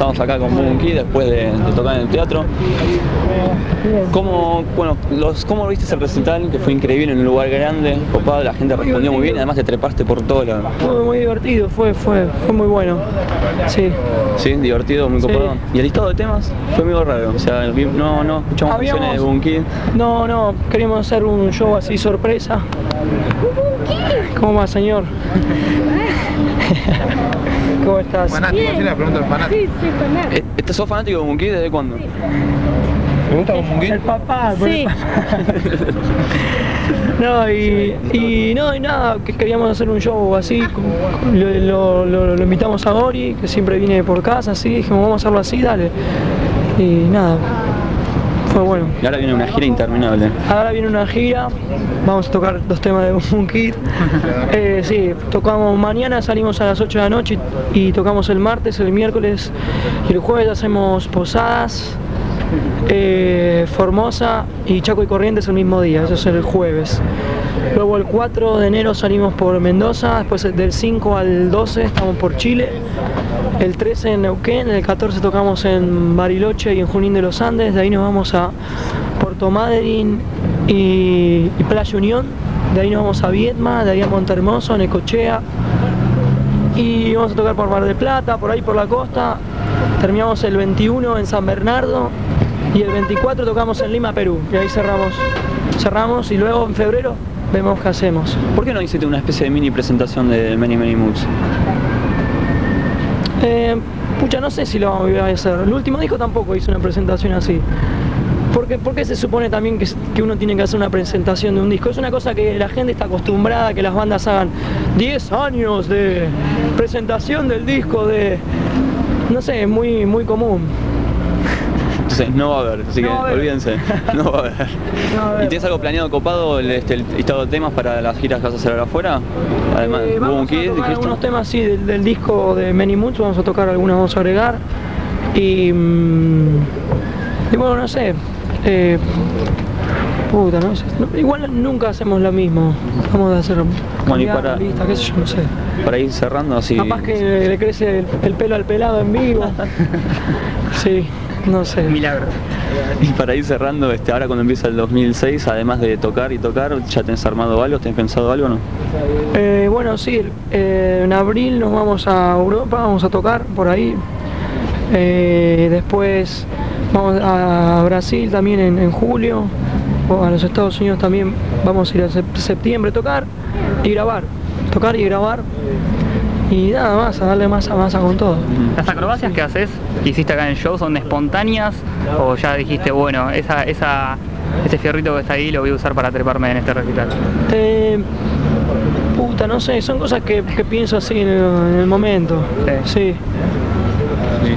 Estamos acá con Bunky después de, de, tocar en el teatro. ¿Cómo, bueno, los, ¿Cómo viste el recital? Que fue increíble en un lugar grande, copado, la gente respondió muy bien, además te trepaste por todo la... Fue muy divertido, fue, fue, fue muy bueno. Sí. Sí, divertido, muy copado. Sí. ¿Y el listado de temas? Fue muy raro, o sea, no, no escuchamos Habíamos, canciones de Bunky. No, no, queríamos hacer un show así sorpresa. ¿Cómo va, señor? ¿Cómo estás? Fanático, ¿sí la pregunta fanático? Sí, sí, fanático. ¿Estás sos fanático de Bunky desde cuándo? ¿Te gusta Bunky? El papá, Sí. No, y, y no, y nada, que queríamos hacer un show así, con- lo, lo- lo- lo invitamos a Gori, que siempre viene por casa, así, dijimos, vamos a hacerlo así, dale. Y nada, fue bueno. Y ahora viene una gira interminable. Ahora viene una gira, vamos a tocar dos temas de un kit. Eh, sí, tocamos mañana, salimos a las 8 de la noche y, y tocamos el martes, el miércoles y el jueves hacemos posadas, eh, Formosa y Chaco y Corrientes el mismo día, eso es el jueves. Luego el 4 de enero salimos por Mendoza, después del 5 al 12 estamos por Chile. El 13 en Neuquén, el 14 tocamos en Bariloche y en Junín de los Andes, de ahí nos vamos a Puerto Madryn y, Playa Unión, de ahí nos vamos a Viedma, de ahí a Montermoso, Necochea y vamos a tocar por Mar del Plata, por ahí por la costa, terminamos el 21 en San Bernardo y el 24 tocamos en Lima, Perú, y ahí cerramos, cerramos y luego en febrero vemos qué hacemos. ¿Por qué no hiciste una especie de mini presentación de Many Many Moods? Eh, pucha, no sé si lo voy a hacer. El último disco tampoco hice una presentación así. Porque, porque se supone también que, que uno tiene que hacer una presentación de un disco. Es una cosa que la gente está acostumbrada a que las bandas hagan 10 años de presentación del disco de. No sé, es muy, muy común. Entonces no va a haber, así No que haber. olvídense, no va a haber. No. ¿Y tienes algo planeado copado, el, este, el listado de temas para las giras que vas a hacer ahora afuera? Además, Eh, vamos Bunky, a tocar dijiste. algunos temas sí, del, del disco de Many Moods, vamos a tocar algunos, vamos a agregar. Y, mm, y bueno, no sé. eh, puta, no igual nunca hacemos lo mismo. Vamos a hacer Bueno, y para- la lista, qué sé yo, no sé. Para ir cerrando así. Capaz que le crece el, el pelo al pelado en vivo. Sí, no sé. Milagro. Y para ir cerrando, este, ahora cuando empieza el 2006, además de tocar y tocar, ¿ya tenés armado algo? ¿Tenés pensado algo o no? Eh, bueno, sí, eh, en abril nos vamos a Europa, vamos a tocar por ahí. Eh, después vamos a Brasil también en, en julio. O a los Estados Unidos también vamos a ir a sep- septiembre a tocar y grabar. Tocar y grabar. Y nada más, a darle masa, masa con todo. ¿Las acrobacias que haces, que hiciste acá en el show, son espontáneas? ¿O ya dijiste, bueno, esa, esa, ese fierrito que está ahí lo voy a usar para treparme en este recital? Eh, puta, no sé, son cosas que, que pienso así en el, en el momento. Sí.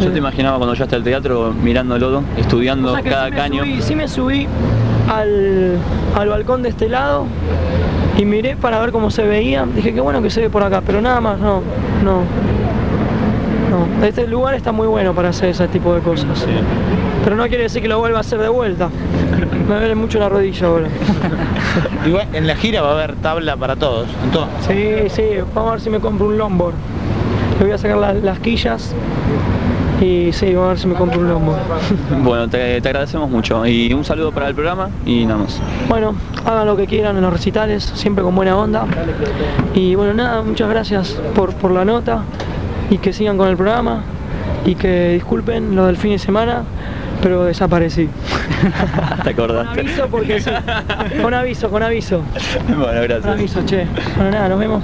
Yo te imaginaba cuando ya está el teatro mirándolo, estudiando O sea cada sí caño. subí- sí me subí al, al balcón de este lado y miré para ver cómo se veía. Dije que bueno que se ve por acá, pero nada más, no, no. No, este lugar está muy bueno para hacer ese tipo de cosas. Sí. Pero no quiere decir que lo vuelva a hacer de vuelta. Me duele mucho la rodilla ahora. Igual en la gira va a haber tabla para todos. En todo. Sí, sí, vamos a ver si me compro un longboard. Le voy a sacar la- las quillas y sí, vamos a ver si me compro un longboard. Bueno, te, te agradecemos mucho. Y un saludo para el programa y nada más. Bueno, hagan lo que quieran en los recitales, siempre con buena onda. Y bueno, nada, muchas gracias por, por la nota y que sigan con el programa y que disculpen lo del fin de semana, pero desaparecí. ¿Te Con acordaste? aviso porque sí. Con aviso, con aviso. bueno, Con gracias. aviso, che. Bueno, nada, nos vemos.